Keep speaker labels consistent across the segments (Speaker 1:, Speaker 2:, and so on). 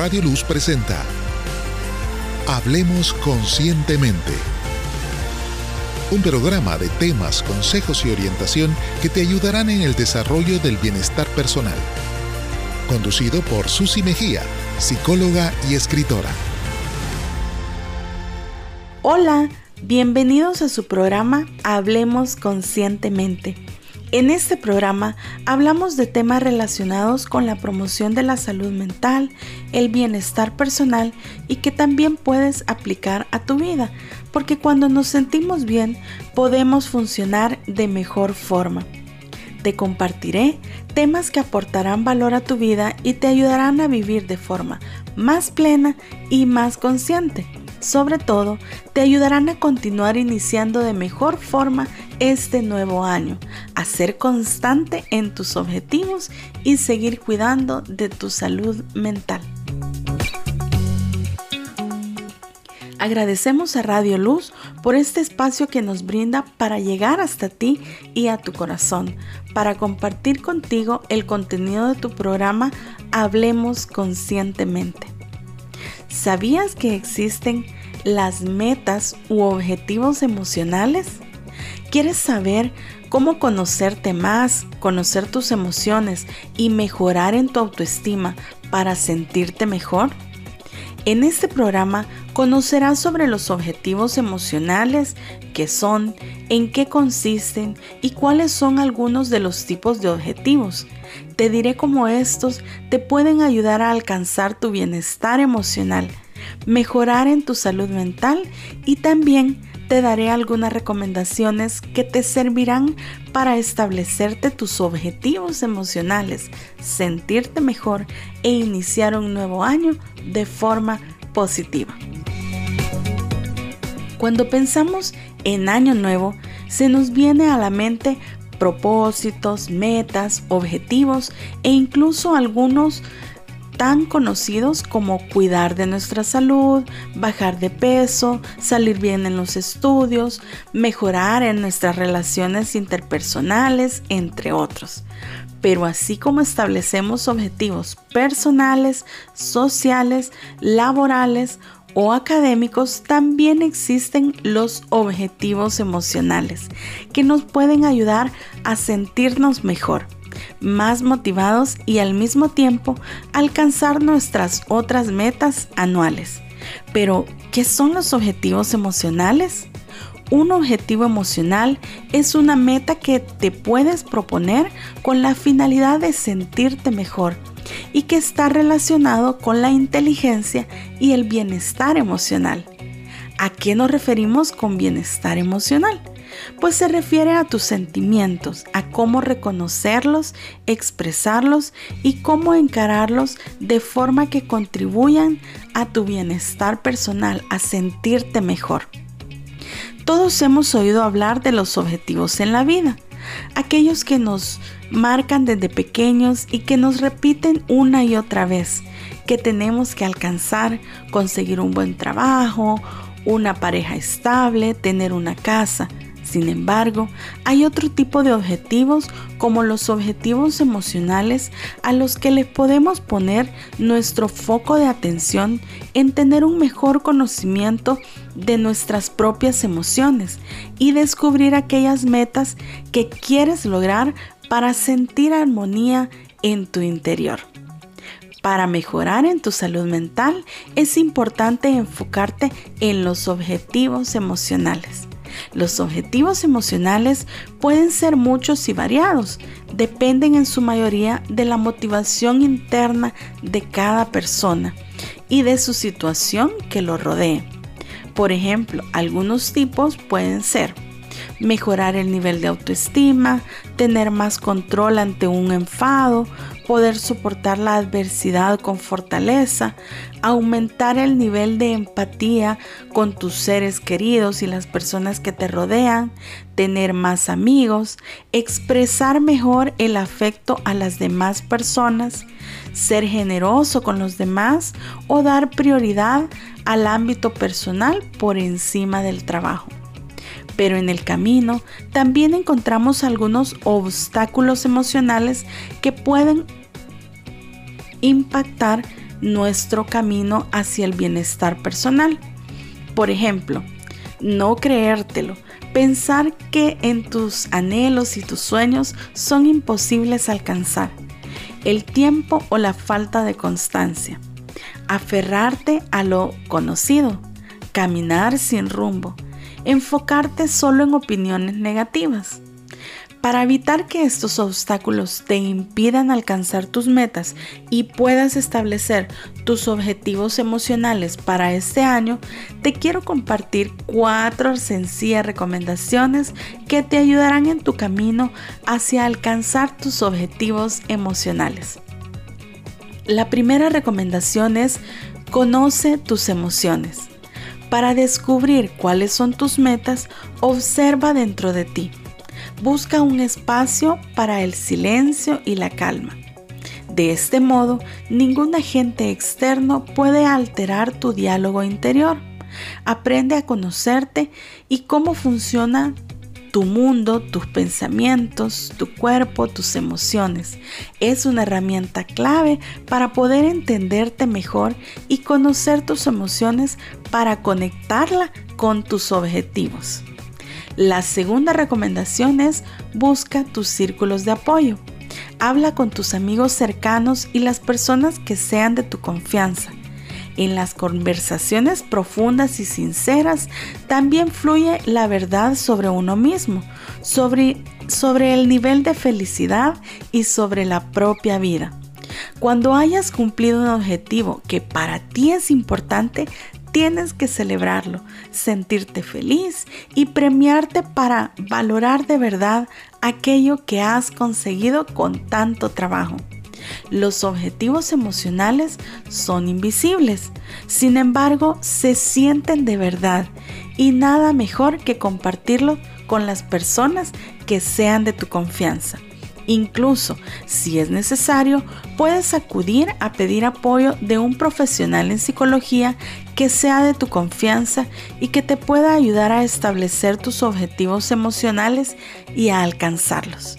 Speaker 1: Radio Luz presenta Hablemos Conscientemente. Un programa de temas, consejos y orientación que te ayudarán en el desarrollo del bienestar personal. Conducido por Susi Mejía, psicóloga y escritora.
Speaker 2: Hola, bienvenidos a su programa Hablemos Conscientemente en este programa hablamos de temas relacionados con la promoción de la salud mental, el bienestar personal y que también puedes aplicar a tu vida, porque cuando nos sentimos bien podemos funcionar de mejor forma. Te compartiré temas que aportarán valor a tu vida y te ayudarán a vivir de forma más plena y más consciente. Sobre todo, te ayudarán a continuar iniciando de mejor forma este nuevo año, a ser constante en tus objetivos y seguir cuidando de tu salud mental. Agradecemos a Radio Luz por este espacio que nos brinda para llegar hasta ti y a tu corazón, para compartir contigo el contenido de tu programa Hablemos Conscientemente. ¿Sabías que existen las metas u objetivos emocionales? ¿Quieres saber cómo conocerte más, conocer tus emociones y mejorar en tu autoestima para sentirte mejor? En este programa conocerás sobre los objetivos emocionales, qué son, en qué consisten y cuáles son algunos de los tipos de objetivos. Te diré cómo estos te pueden ayudar a alcanzar tu bienestar emocional, mejorar en tu salud mental y también te daré algunas recomendaciones que te servirán para establecerte tus objetivos emocionales, sentirte mejor e iniciar un nuevo año de forma positiva. Cuando pensamos en año nuevo, se nos viene a la mente propósitos, metas, objetivos e incluso algunos tan conocidos como cuidar de nuestra salud, bajar de peso, salir bien en los estudios, mejorar en nuestras relaciones interpersonales, entre otros. Pero así como establecemos objetivos personales, sociales, laborales o académicos, también existen los objetivos emocionales que nos pueden ayudar a sentirnos mejor más motivados y al mismo tiempo alcanzar nuestras otras metas anuales. Pero, ¿qué son los objetivos emocionales? Un objetivo emocional es una meta que te puedes proponer con la finalidad de sentirte mejor y que está relacionado con la inteligencia y el bienestar emocional. ¿A qué nos referimos con bienestar emocional? Pues se refiere a tus sentimientos, a cómo reconocerlos, expresarlos y cómo encararlos de forma que contribuyan a tu bienestar personal, a sentirte mejor. Todos hemos oído hablar de los objetivos en la vida, aquellos que nos marcan desde pequeños y que nos repiten una y otra vez, que tenemos que alcanzar, conseguir un buen trabajo, una pareja estable, tener una casa, sin embargo, hay otro tipo de objetivos como los objetivos emocionales a los que le podemos poner nuestro foco de atención en tener un mejor conocimiento de nuestras propias emociones y descubrir aquellas metas que quieres lograr para sentir armonía en tu interior. Para mejorar en tu salud mental es importante enfocarte en los objetivos emocionales. Los objetivos emocionales pueden ser muchos y variados, dependen en su mayoría de la motivación interna de cada persona y de su situación que lo rodee. Por ejemplo, algunos tipos pueden ser mejorar el nivel de autoestima, tener más control ante un enfado, poder soportar la adversidad con fortaleza, aumentar el nivel de empatía con tus seres queridos y las personas que te rodean, tener más amigos, expresar mejor el afecto a las demás personas, ser generoso con los demás o dar prioridad al ámbito personal por encima del trabajo. Pero en el camino también encontramos algunos obstáculos emocionales que pueden impactar nuestro camino hacia el bienestar personal. Por ejemplo, no creértelo, pensar que en tus anhelos y tus sueños son imposibles alcanzar, el tiempo o la falta de constancia, aferrarte a lo conocido, caminar sin rumbo, enfocarte solo en opiniones negativas. Para evitar que estos obstáculos te impidan alcanzar tus metas y puedas establecer tus objetivos emocionales para este año, te quiero compartir cuatro sencillas recomendaciones que te ayudarán en tu camino hacia alcanzar tus objetivos emocionales. La primera recomendación es conoce tus emociones. Para descubrir cuáles son tus metas, observa dentro de ti busca un espacio para el silencio y la calma. De este modo, ningún agente externo puede alterar tu diálogo interior. Aprende a conocerte y cómo funciona tu mundo, tus pensamientos, tu cuerpo, tus emociones. Es una herramienta clave para poder entenderte mejor y conocer tus emociones para conectarla con tus objetivos. La segunda recomendación es busca tus círculos de apoyo. Habla con tus amigos cercanos y las personas que sean de tu confianza. En las conversaciones profundas y sinceras también fluye la verdad sobre uno mismo, sobre, el nivel de felicidad y sobre la propia vida. Cuando hayas cumplido un objetivo que para ti es importante, tienes que celebrarlo, sentirte feliz y premiarte para valorar de verdad aquello que has conseguido con tanto trabajo. Los objetivos emocionales son invisibles, sin embargo se sienten de verdad y nada mejor que compartirlo con las personas que sean de tu confianza. Incluso, si es necesario, puedes acudir a pedir apoyo de un profesional en psicología que sea de tu confianza y que te pueda ayudar a establecer tus objetivos emocionales y a alcanzarlos.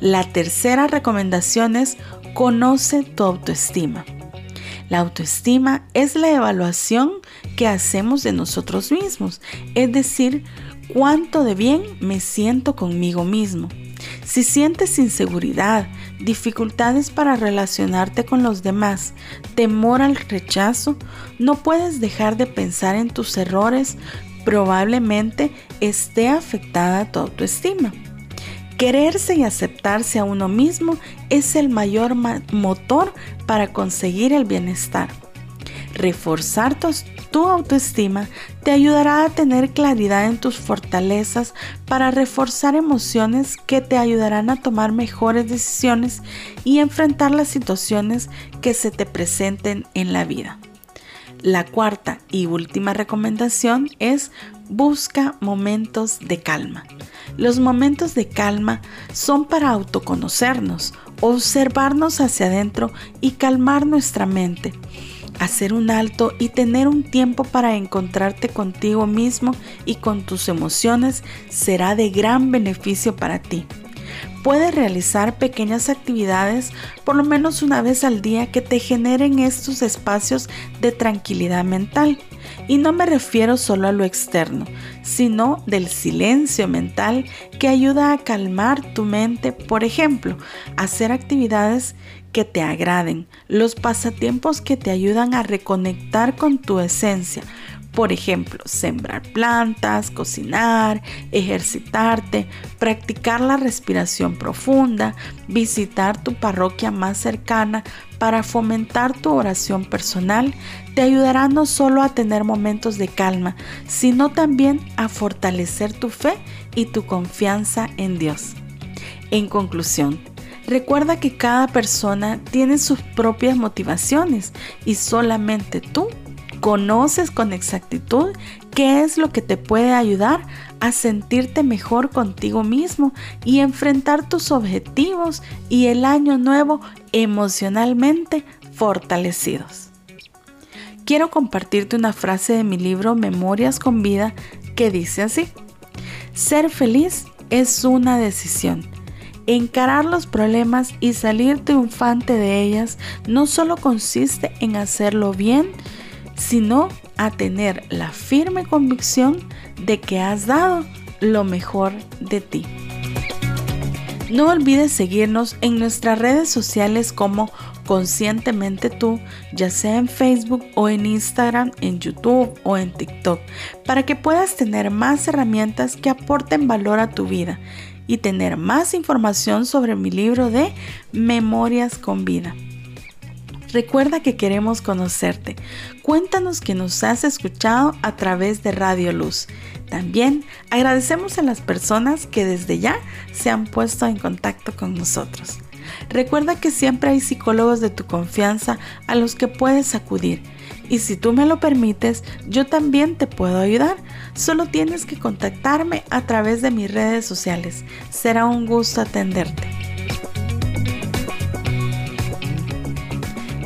Speaker 2: La tercera recomendación es conoce tu autoestima. La autoestima es la evaluación que hacemos de nosotros mismos, es decir, cuánto de bien me siento conmigo mismo. Si sientes inseguridad, dificultades para relacionarte con los demás, temor al rechazo, no puedes dejar de pensar en tus errores, probablemente esté afectada tu autoestima. Quererse y aceptarse a uno mismo es el mayor motor para conseguir el bienestar. Reforzar tu, autoestima te ayudará a tener claridad en tus fortalezas para reforzar emociones que te ayudarán a tomar mejores decisiones y enfrentar las situaciones que se te presenten en la vida. La cuarta y última recomendación es busca momentos de calma. Los momentos de calma son para autoconocernos, observarnos hacia adentro y calmar nuestra mente hacer un alto y tener un tiempo para encontrarte contigo mismo y con tus emociones será de gran beneficio para ti. Puedes realizar pequeñas actividades por lo menos una vez al día que te generen estos espacios de tranquilidad mental. Y no me refiero solo a lo externo, sino del silencio mental que ayuda a calmar tu mente. Por ejemplo, hacer actividades que te agraden, los pasatiempos que te ayudan a reconectar con tu esencia. Por ejemplo, sembrar plantas, cocinar, ejercitarte, practicar la respiración profunda, visitar tu parroquia más cercana para fomentar tu oración personal, te ayudará no solo a tener momentos de calma, sino también a fortalecer tu fe y tu confianza en Dios. En conclusión, Recuerda que cada persona tiene sus propias motivaciones y solamente tú conoces con exactitud qué es lo que te puede ayudar a sentirte mejor contigo mismo y enfrentar tus objetivos y el año nuevo emocionalmente fortalecidos. Quiero compartirte una frase de mi libro Memorias con vida que dice así, ser feliz es una decisión Encarar los problemas y salir triunfante de ellas no solo consiste en hacerlo bien, sino a tener la firme convicción de que has dado lo mejor de ti. No olvides seguirnos en nuestras redes sociales como Conscientemente tú, ya sea en Facebook o en Instagram, en YouTube o en TikTok, para que puedas tener más herramientas que aporten valor a tu vida y tener más información sobre mi libro de Memorias con Vida. Recuerda que queremos conocerte. Cuéntanos que nos has escuchado a través de Radio Luz. También agradecemos a las personas que desde ya se han puesto en contacto con nosotros. Recuerda que siempre hay psicólogos de tu confianza a los que puedes acudir. Y si tú me lo permites, yo también te puedo ayudar. Solo tienes que contactarme a través de mis redes sociales. Será un gusto atenderte.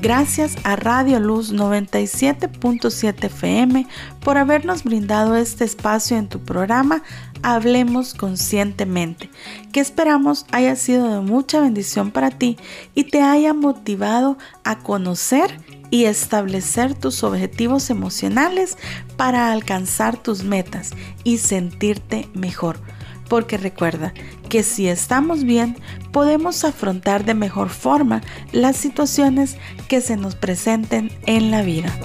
Speaker 2: Gracias a Radio Luz 97.7 FM por habernos brindado este espacio en tu programa Hablemos Conscientemente, que esperamos haya sido de mucha bendición para ti y te haya motivado a conocer y establecer tus objetivos emocionales para alcanzar tus metas y sentirte mejor porque recuerda que si estamos bien, podemos afrontar de mejor forma las situaciones que se nos presenten en la vida.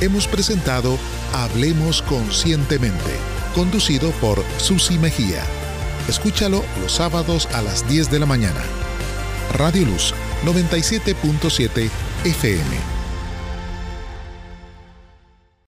Speaker 1: Hemos presentado Hablemos Conscientemente, conducido por Susi Mejía. Escúchalo los sábados a las 10 de la mañana. Radio Luz 97.7 FM